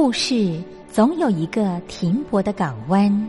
故事总有一个停泊的港湾。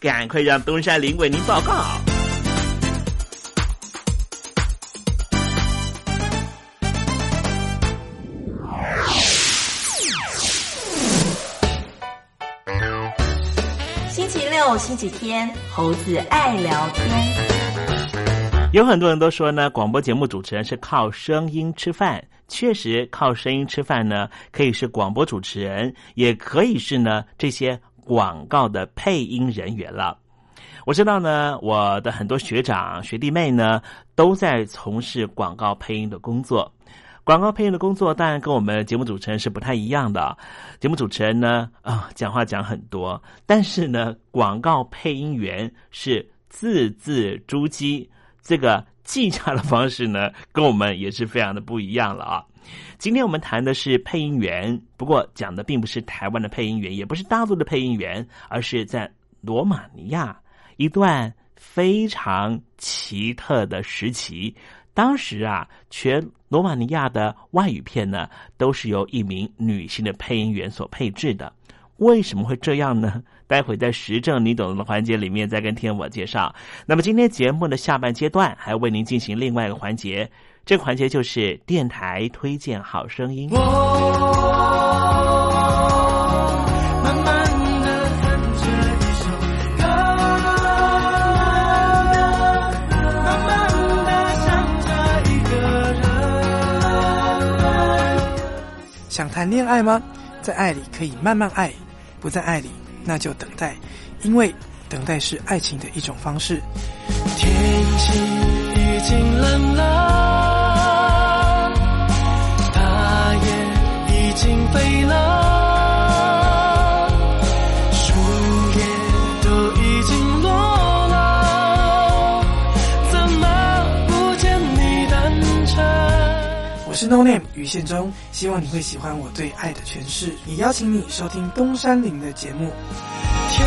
赶快让东山林为您报告。星期六、星期天，猴子爱聊天。有很多人都说呢，广播节目主持人是靠声音吃饭。确实，靠声音吃饭呢，可以是广播主持人，也可以是呢这些广告的配音人员了。我知道呢，我的很多学长学弟妹呢，都在从事广告配音的工作。广告配音的工作当然跟我们节目主持人是不太一样的。节目主持人呢，啊，讲话讲很多，但是呢，广告配音员是字字珠玑，这个记下的方式呢，跟我们也是非常的不一样了啊。今天我们谈的是配音员，不过讲的并不是台湾的配音员，也不是大陆的配音员，而是在罗马尼亚一段非常奇特的时期。当时啊，全罗马尼亚的外语片呢，都是由一名女性的配音员所配置的。为什么会这样呢？待会在时政你懂的环节里面再跟听我介绍。那么今天节目的下半阶段，还为您进行另外一个环节，这个环节就是电台推荐好声音。想谈恋爱吗？在爱里可以慢慢爱，不在爱里那就等待，因为等待是爱情的一种方式。天气已经冷了，飞了，树叶都已经落了，怎么不见你单车？我是 No Name 于宪忠，希望你会喜欢我对爱的诠释，也邀请你收听东山林的节目。天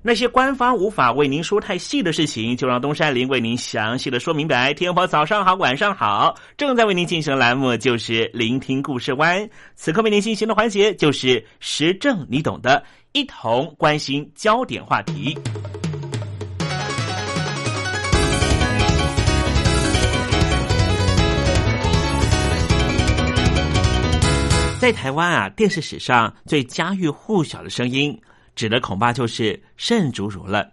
那些官方无法为您说太细的事情，就让东山林为您详细的说明白。天婆早上好，晚上好，正在为您进行的栏目就是聆听故事湾。此刻为您进行的环节就是时政，你懂的，一同关心焦点话题。在台湾啊，电视史上最家喻户晓的声音。指的恐怕就是盛竹如了，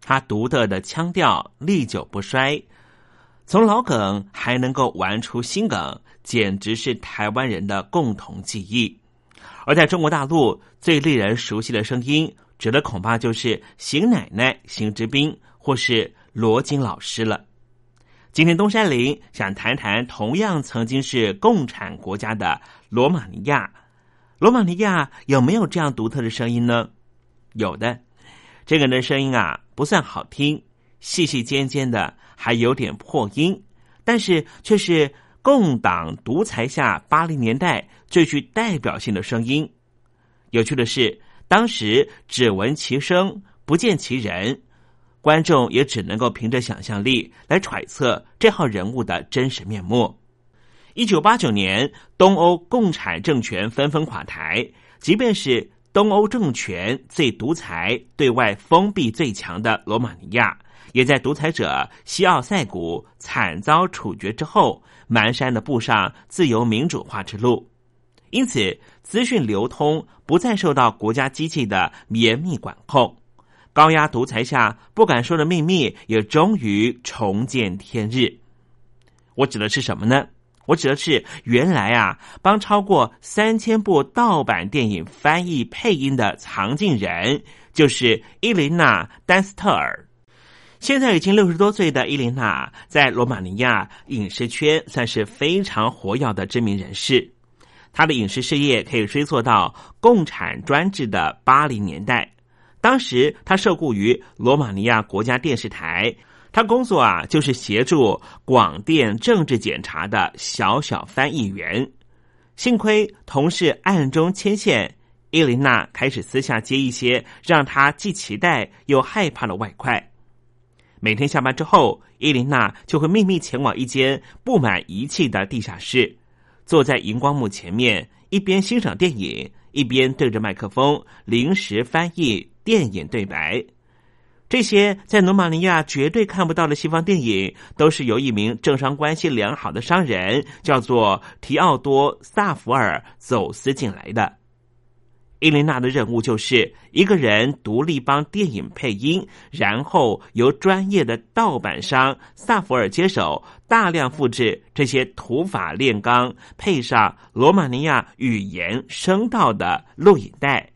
他独特的腔调历久不衰，从老梗还能够玩出新梗，简直是台湾人的共同记忆。而在中国大陆最令人熟悉的声音，指的恐怕就是邢奶奶、邢之斌或是罗京老师了。今天东山林想谈谈同样曾经是共产国家的罗马尼亚，罗马尼亚有没有这样独特的声音呢？有的，这个人的声音啊不算好听，细细尖尖的，还有点破音，但是却是共党独裁下八零年代最具代表性的声音。有趣的是，当时只闻其声，不见其人，观众也只能够凭着想象力来揣测这号人物的真实面目。一九八九年，东欧共产政权纷纷垮台，即便是。东欧政权最独裁、对外封闭最强的罗马尼亚，也在独裁者西奥塞古惨遭处决之后，蹒跚的步上自由民主化之路。因此，资讯流通不再受到国家机器的严密管控，高压独裁下不敢说的秘密也终于重见天日。我指的是什么呢？我指的是原来啊，帮超过三千部盗版电影翻译配音的藏镜人，就是伊琳娜·丹斯特尔。现在已经六十多岁的伊琳娜，在罗马尼亚影视圈算是非常活跃的知名人士。她的影视事业可以追溯到共产专制的八零年代，当时她受雇于罗马尼亚国家电视台。他工作啊，就是协助广电政治检查的小小翻译员。幸亏同事暗中牵线，伊琳娜开始私下接一些让她既期待又害怕的外快。每天下班之后，伊琳娜就会秘密前往一间布满仪器的地下室，坐在荧光幕前面，一边欣赏电影，一边对着麦克风临时翻译电影对白。这些在罗马尼亚绝对看不到的西方电影，都是由一名政商关系良好的商人，叫做提奥多·萨福尔走私进来的。伊琳娜的任务就是一个人独立帮电影配音，然后由专业的盗版商萨福尔接手，大量复制这些土法炼钢、配上罗马尼亚语言声道的录影带。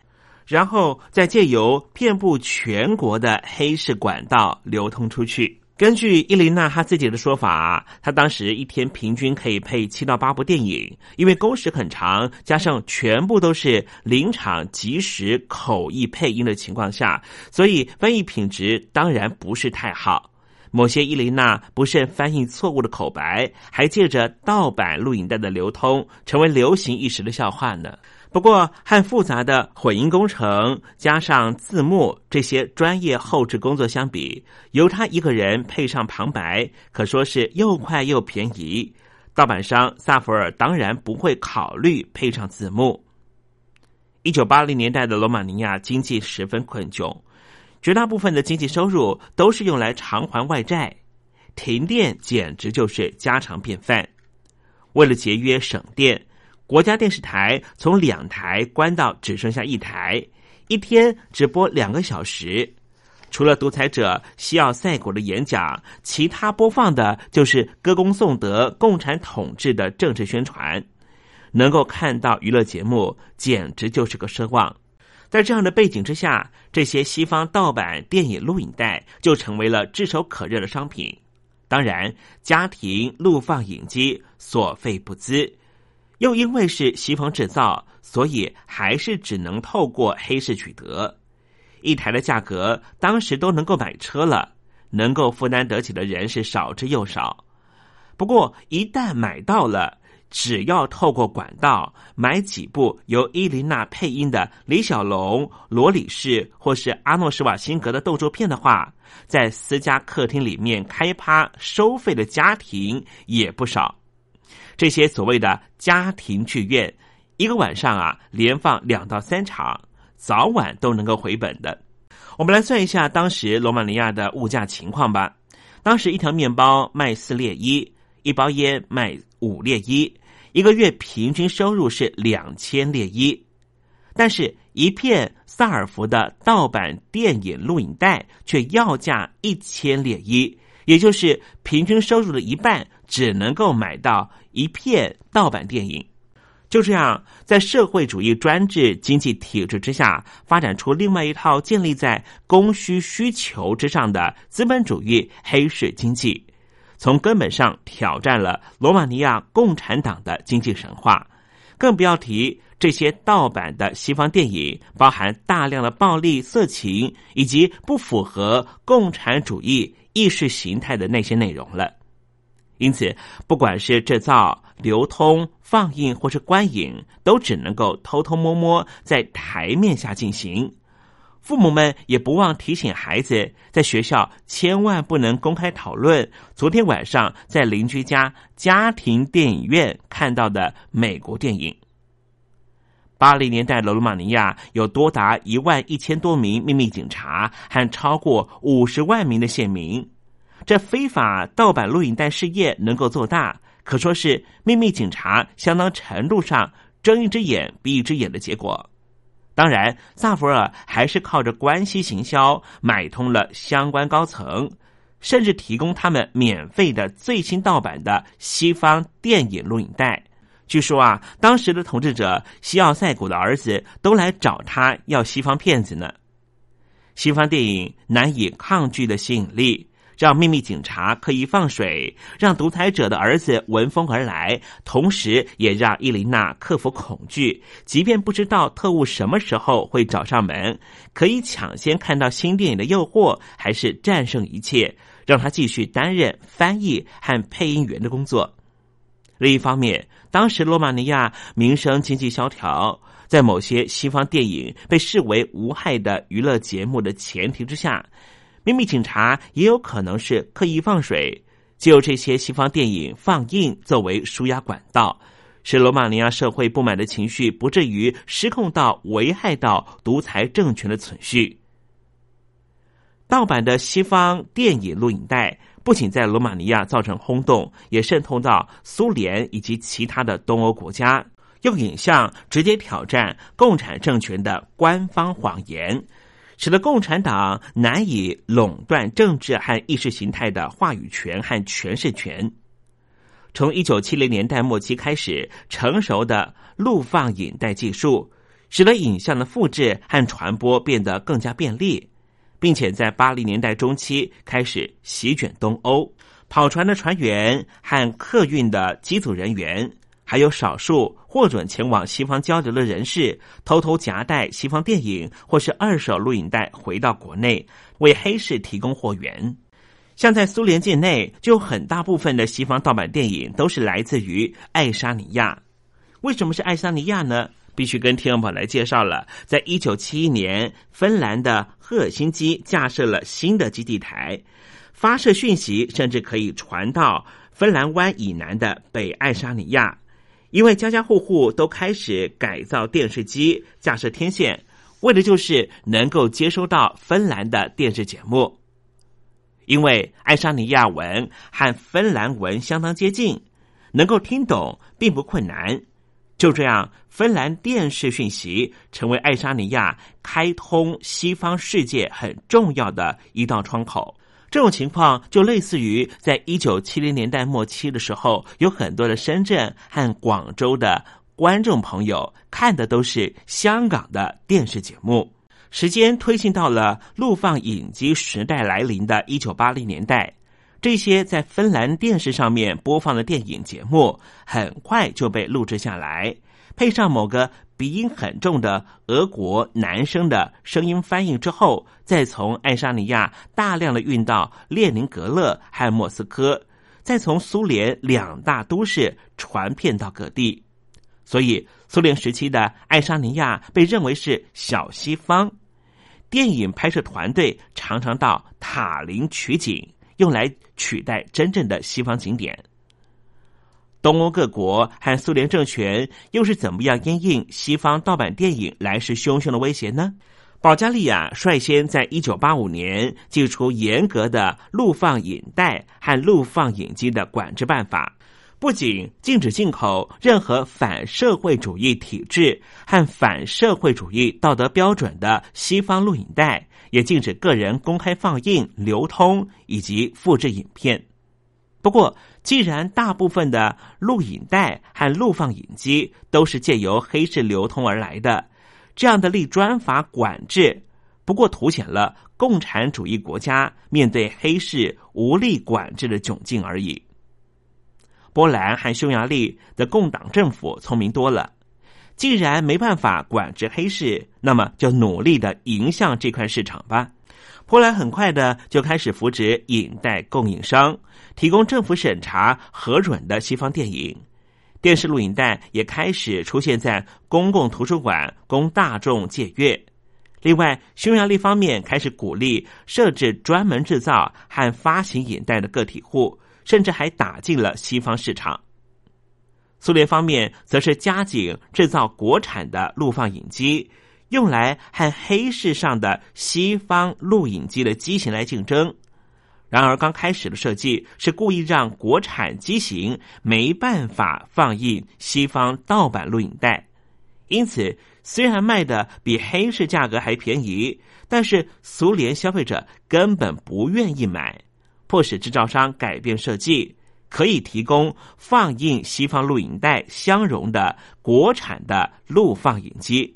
然后再借由遍布全国的黑市管道流通出去。根据伊琳娜她自己的说法，她当时一天平均可以配七到八部电影，因为工时很长，加上全部都是临场即时口译配音的情况下，所以翻译品质当然不是太好。某些伊琳娜不慎翻译错误的口白，还借着盗版录影带的流通，成为流行一时的笑话呢。不过，和复杂的混音工程加上字幕这些专业后置工作相比，由他一个人配上旁白，可说是又快又便宜。盗版商萨福尔当然不会考虑配上字幕。一九八零年代的罗马尼亚经济十分困窘，绝大部分的经济收入都是用来偿还外债，停电简直就是家常便饭。为了节约省电。国家电视台从两台关到只剩下一台，一天只播两个小时。除了独裁者西奥塞古的演讲，其他播放的就是歌功颂德共产统治的政治宣传。能够看到娱乐节目，简直就是个奢望。在这样的背景之下，这些西方盗版电影录影带就成为了炙手可热的商品。当然，家庭录放影机所费不赀。又因为是西方制造，所以还是只能透过黑市取得。一台的价格，当时都能够买车了，能够负担得起的人是少之又少。不过，一旦买到了，只要透过管道买几部由伊琳娜配音的李小龙、罗里士或是阿诺施瓦辛格的动作片的话，在私家客厅里面开趴收费的家庭也不少。这些所谓的家庭剧院，一个晚上啊连放两到三场，早晚都能够回本的。我们来算一下当时罗马尼亚的物价情况吧。当时一条面包卖四列一，一包烟卖五列一，一个月平均收入是两千列一。但是，一片萨尔福的盗版电影录影带却要价一千列一，也就是平均收入的一半，只能够买到一片盗版电影。就这样，在社会主义专制经济体制之下，发展出另外一套建立在供需需求之上的资本主义黑市经济，从根本上挑战了罗马尼亚共产党的经济神话。更不要提这些盗版的西方电影，包含大量的暴力、色情以及不符合共产主义意识形态的那些内容了。因此，不管是制造、流通、放映或是观影，都只能够偷偷摸摸在台面下进行。父母们也不忘提醒孩子，在学校千万不能公开讨论昨天晚上在邻居家家庭电影院看到的美国电影。八零年代罗马尼亚有多达一万一千多名秘密警察和超过五十万名的县民。这非法盗版录影带事业能够做大，可说是秘密警察相当程度上睁一只眼闭一只眼的结果。当然，萨福尔还是靠着关系行销买通了相关高层，甚至提供他们免费的最新盗版的西方电影录影带。据说啊，当时的统治者西奥塞古的儿子都来找他要西方片子呢。西方电影难以抗拒的吸引力。让秘密警察可以放水，让独裁者的儿子闻风而来，同时也让伊琳娜克服恐惧。即便不知道特务什么时候会找上门，可以抢先看到新电影的诱惑，还是战胜一切，让他继续担任翻译和配音员的工作。另一方面，当时罗马尼亚民生经济萧条，在某些西方电影被视为无害的娱乐节目的前提之下。秘密警察也有可能是刻意放水，借由这些西方电影放映作为舒压管道，使罗马尼亚社会不满的情绪不至于失控到危害到独裁政权的存续。盗版的西方电影录影带不仅在罗马尼亚造成轰动，也渗透到苏联以及其他的东欧国家，用影像直接挑战共产政权的官方谎言。使得共产党难以垄断政治和意识形态的话语权和诠释权。从一九七零年代末期开始，成熟的录放影带技术使得影像的复制和传播变得更加便利，并且在八零年代中期开始席卷东欧。跑船的船员和客运的机组人员。还有少数获准前往西方交流的人士，偷偷夹带西方电影或是二手录影带回到国内，为黑市提供货源。像在苏联境内，就很大部分的西方盗版电影都是来自于爱沙尼亚。为什么是爱沙尼亚呢？必须跟听众朋友来介绍了。在一九七一年，芬兰的赫尔辛基架设了新的基地台，发射讯息甚至可以传到芬兰湾以南的北爱沙尼亚。因为家家户户都开始改造电视机，架设天线，为的就是能够接收到芬兰的电视节目。因为爱沙尼亚文和芬兰文相当接近，能够听懂并不困难。就这样，芬兰电视讯息成为爱沙尼亚开通西方世界很重要的一道窗口。这种情况就类似于在一九七零年代末期的时候，有很多的深圳和广州的观众朋友看的都是香港的电视节目。时间推进到了录放影机时代来临的一九八零年代，这些在芬兰电视上面播放的电影节目很快就被录制下来，配上某个。鼻音很重的俄国男生的声音翻译之后，再从爱沙尼亚大量的运到列宁格勒和莫斯科，再从苏联两大都市传遍到各地。所以，苏联时期的爱沙尼亚被认为是小西方。电影拍摄团队常常到塔林取景，用来取代真正的西方景点。东欧各国和苏联政权又是怎么样因应西方盗版电影来势汹汹的威胁呢？保加利亚率先在一九八五年寄出严格的录放影带和录放影机的管制办法。不仅禁止进口任何反社会主义体制和反社会主义道德标准的西方录影带，也禁止个人公开放映、流通以及复制影片。不过，既然大部分的录影带和录放影机都是借由黑市流通而来的，这样的立专法管制，不过凸显了共产主义国家面对黑市无力管制的窘境而已。波兰和匈牙利的共党政府聪明多了，既然没办法管制黑市，那么就努力的迎向这块市场吧。波兰很快的就开始扶植影带供应商，提供政府审查核准的西方电影，电视录影带也开始出现在公共图书馆供大众借阅。另外，匈牙利方面开始鼓励设置专门制造和发行影带的个体户。甚至还打进了西方市场。苏联方面则是加紧制造国产的录放影机，用来和黑市上的西方录影机的机型来竞争。然而，刚开始的设计是故意让国产机型没办法放映西方盗版录影带，因此虽然卖的比黑市价格还便宜，但是苏联消费者根本不愿意买。迫使制造商改变设计，可以提供放映西方录影带相容的国产的录放影机。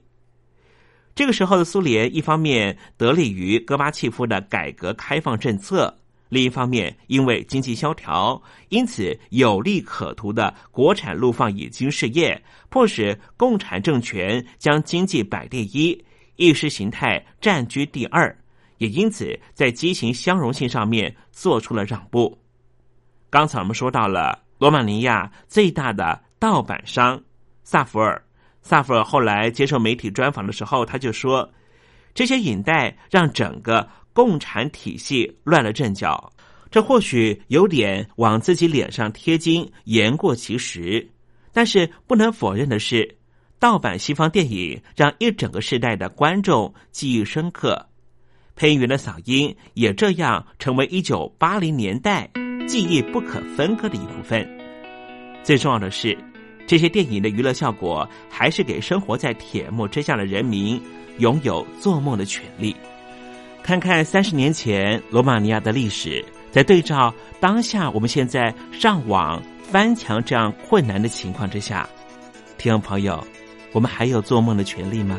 这个时候的苏联，一方面得力于戈巴契夫的改革开放政策，另一方面因为经济萧条，因此有利可图的国产陆放影机事业，迫使共产政权将经济摆第一，意识形态占据第二。也因此，在机型相容性上面做出了让步。刚才我们说到了罗马尼亚最大的盗版商萨福尔，萨福尔后来接受媒体专访的时候，他就说：“这些影带让整个共产体系乱了阵脚。”这或许有点往自己脸上贴金，言过其实。但是不能否认的是，盗版西方电影让一整个时代的观众记忆深刻。配音员的嗓音也这样成为一九八零年代记忆不可分割的一部分。最重要的是，这些电影的娱乐效果还是给生活在铁幕之下的人民拥有做梦的权利。看看三十年前罗马尼亚的历史，在对照当下我们现在上网翻墙这样困难的情况之下，听众朋友，我们还有做梦的权利吗？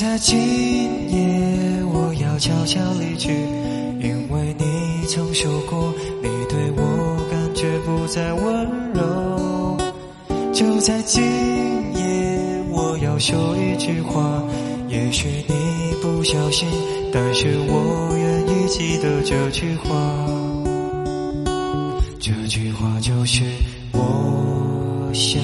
在今夜，我要悄悄离去，因为你曾说过，你对我感觉不再温柔。就在今夜，我要说一句话，也许你不小心，但是我愿意记得这句话。这句话就是我想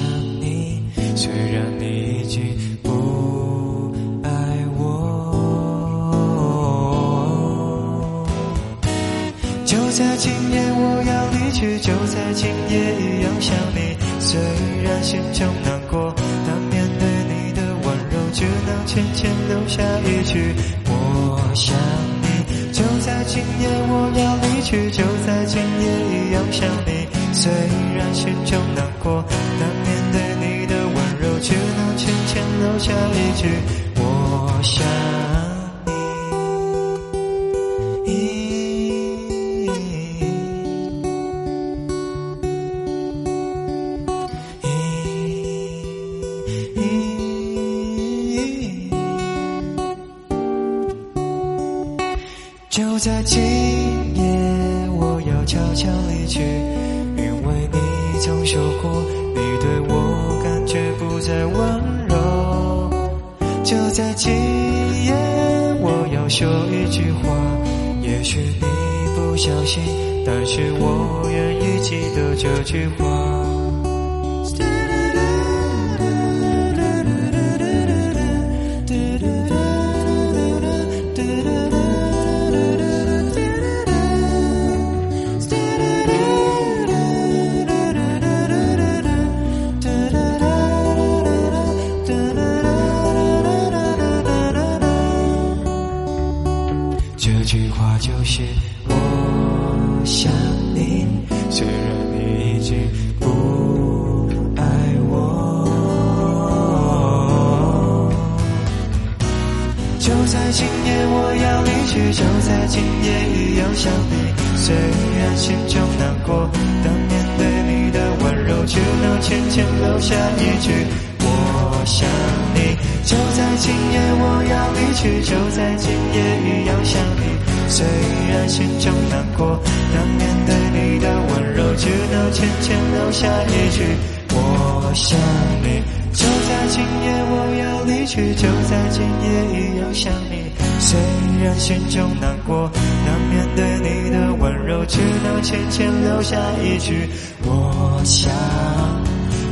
想你。虽然心中难过，但面对你的温柔，只能浅浅留下一句我想，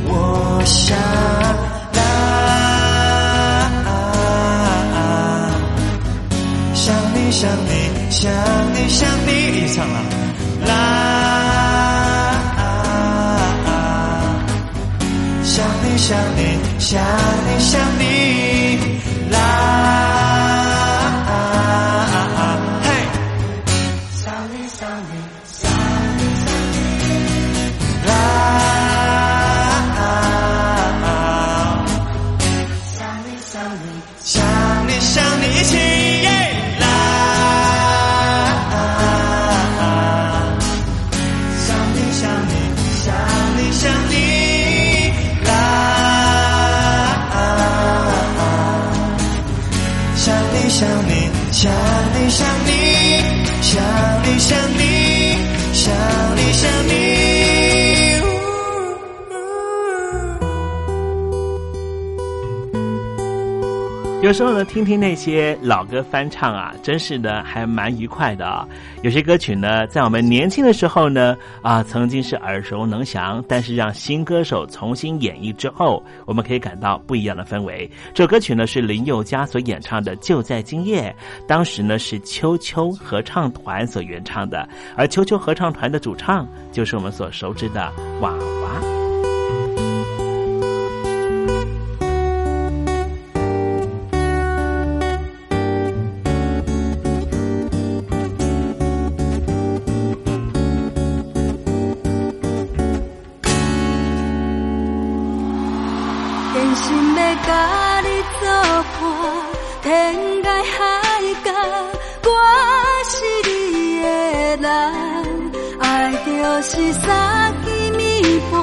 我想 Yeah. 有时候呢，听听那些老歌翻唱啊，真是呢还蛮愉快的啊。有些歌曲呢，在我们年轻的时候呢，啊，曾经是耳熟能详，但是让新歌手重新演绎之后，我们可以感到不一样的氛围。这首歌曲呢是林宥嘉所演唱的《就在今夜》，当时呢是秋秋合唱团所原唱的，而秋秋合唱团的主唱就是我们所熟知的娃娃。是三更暝半，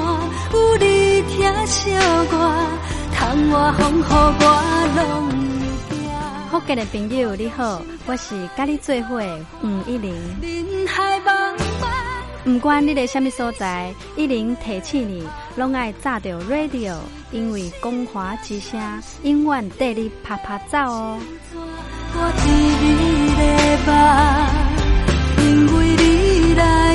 有你疼惜我，窗外风雨我拢。福建的朋友你好，我是甲你做伙黄一玲。人海茫茫。不管你在什么所在，一零提起你，拢爱炸着 radio，因为光华之声永远带你啪啪走哦。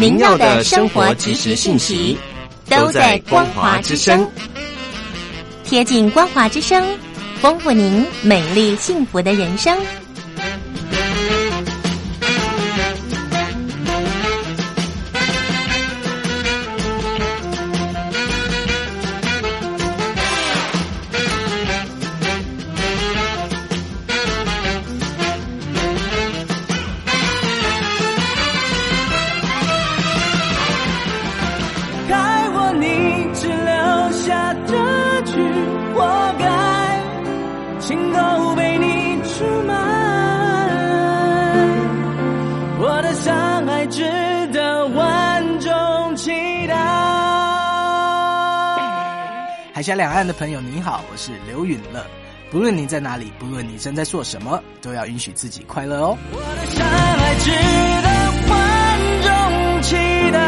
您要的生活及时信息都在光华之声，贴近光华之声，丰富您美丽幸福的人生。海峡两岸的朋友，你好，我是刘允乐。不论你在哪里，不论你正在做什么，都要允许自己快乐哦。我的山海值得万众期待。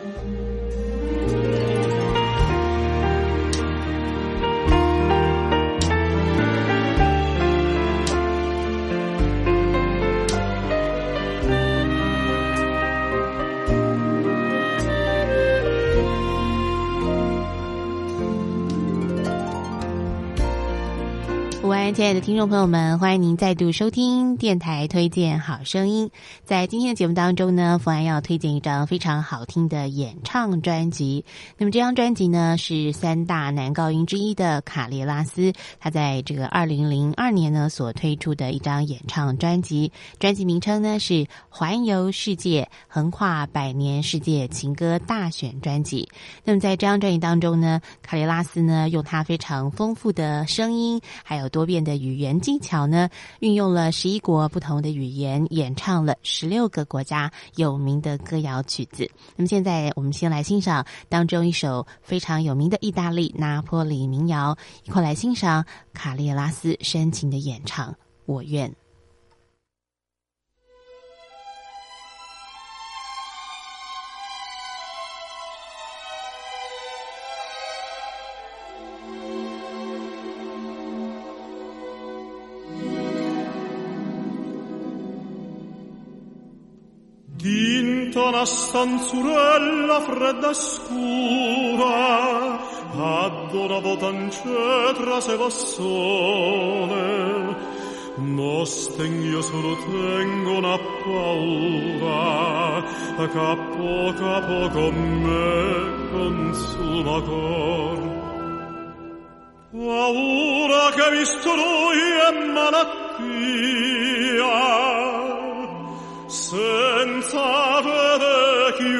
亲爱的听众朋友们，欢迎您再度收听电台推荐好声音。在今天的节目当中呢，冯安要推荐一张非常好听的演唱专辑。那么这张专辑呢，是三大男高音之一的卡列拉斯，他在这个二零零二年呢所推出的一张演唱专辑。专辑名称呢是《环游世界：横跨百年世界情歌大选专辑》。那么在这张专辑当中呢，卡列拉斯呢用他非常丰富的声音，还有多。变的的语言技巧呢，运用了十一国不同的语言，演唱了十六个国家有名的歌谣曲子。那么现在我们先来欣赏当中一首非常有名的意大利拿破里民谣，一块来欣赏卡列拉斯深情的演唱《我愿》。Una stanzurella fredda e scura, ad una votancè traseva sole. Nosten io solo tengo una paura, che a poco a poco me consuma cor. Paura che lui è malattia, senza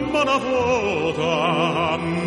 mamma vuota.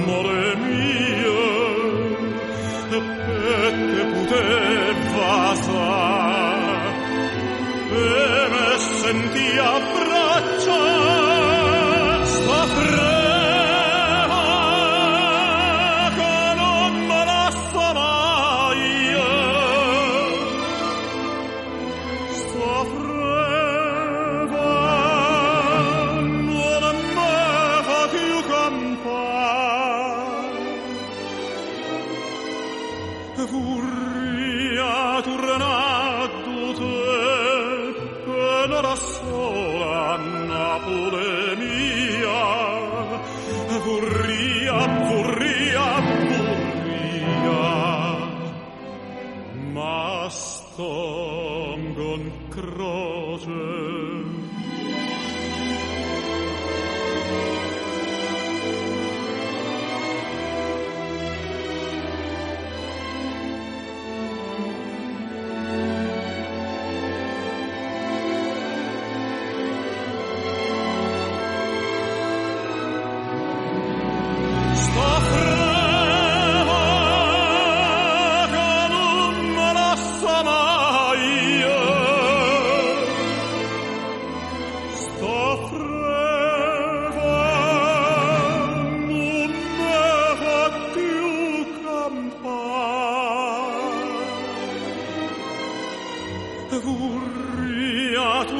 Vurriatur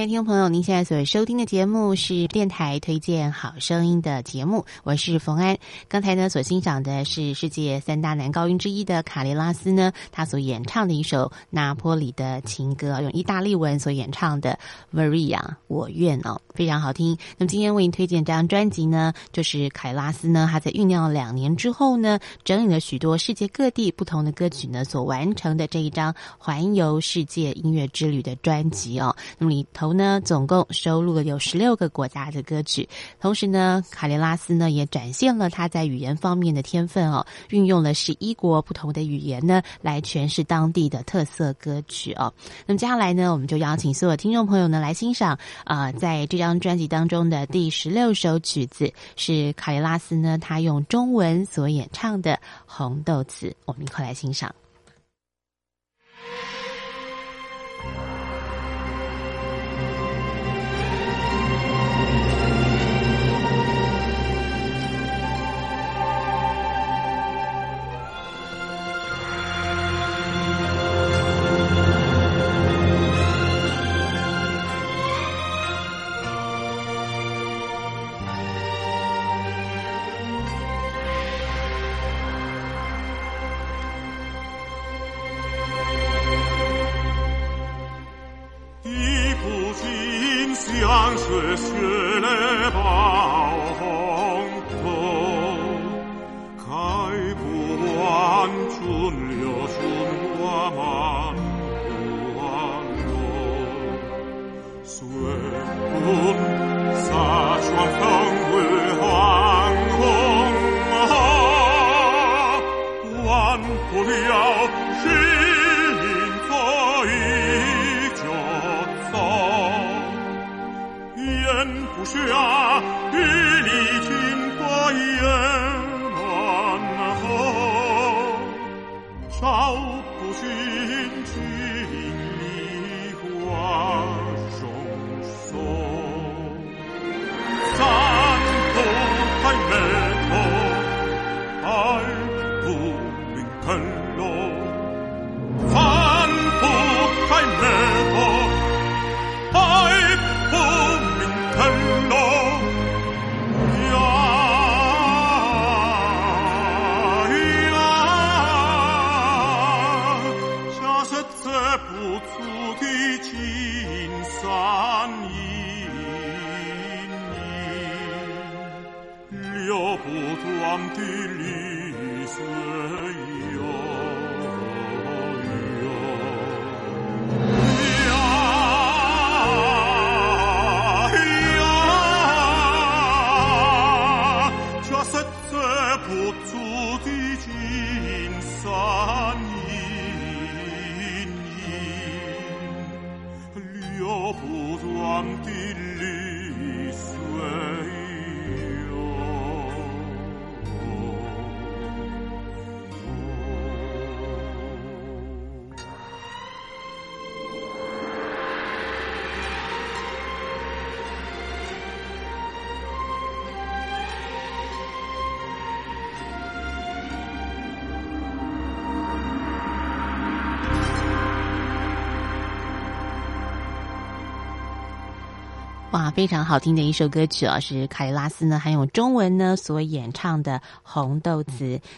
亲爱的听众朋友，您现在所收听的节目是电台推荐好声音的节目，我是冯安。刚才呢所欣赏的是世界三大男高音之一的卡列拉斯呢，他所演唱的一首拿坡里的情歌，用意大利文所演唱的《Maria》，我愿哦，非常好听。那么今天为您推荐这张专辑呢，就是凯拉斯呢，他在酝酿两年之后呢，整理了许多世界各地不同的歌曲呢，所完成的这一张环游世界音乐之旅的专辑哦。那么里。头呢，总共收录了有十六个国家的歌曲。同时呢，卡列拉斯呢也展现了他在语言方面的天分哦，运用了十一国不同的语言呢来诠释当地的特色歌曲哦。那么接下来呢，我们就邀请所有听众朋友呢来欣赏啊，在这张专辑当中的第十六首曲子是卡列拉斯呢他用中文所演唱的《红豆子》，我们一块来欣赏。哇，非常好听的一首歌曲啊，是卡里拉斯呢，还有中文呢所演唱的《红豆子》。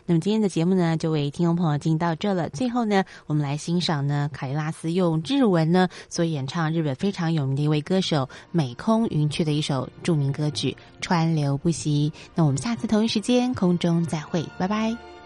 那么今天的节目呢，就为听众朋友进行到这了。最后呢，我们来欣赏呢，卡里拉斯用日文呢所演唱日本非常有名的一位歌手美空云雀的一首著名歌曲《川流不息》。那我们下次同一时间空中再会，拜拜。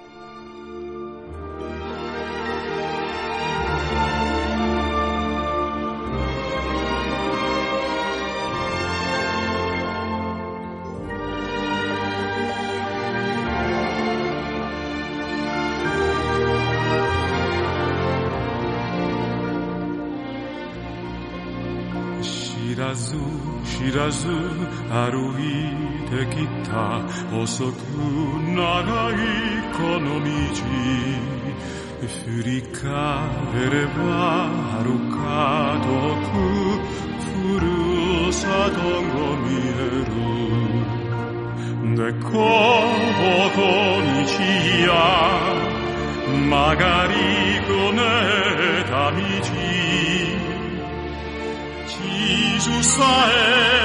知らず歩いてきた細く長いこの道振り返れば遥か遠くふるさとが見えるでこぼこ道や曲がりこねた道傷さえ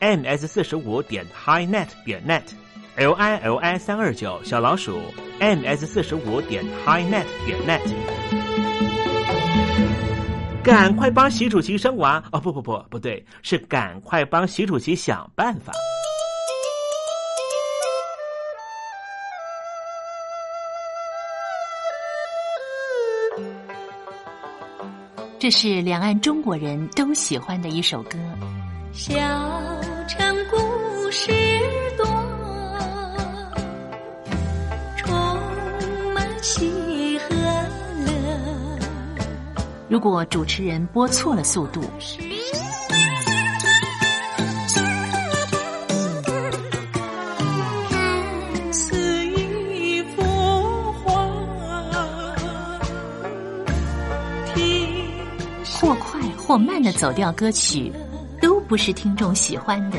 Ms 四十五点 highnet 点 net，l i l i 三二九小老鼠 ms 四十五点 highnet 点 net，赶快帮习主席生娃哦！不不不，不对，是赶快帮习主席想办法。这是两岸中国人都喜欢的一首歌。小事多，充满喜和乐。如果主持人播错了速度，看似一幅画，或快或慢的走调歌曲。都不是听众喜欢的。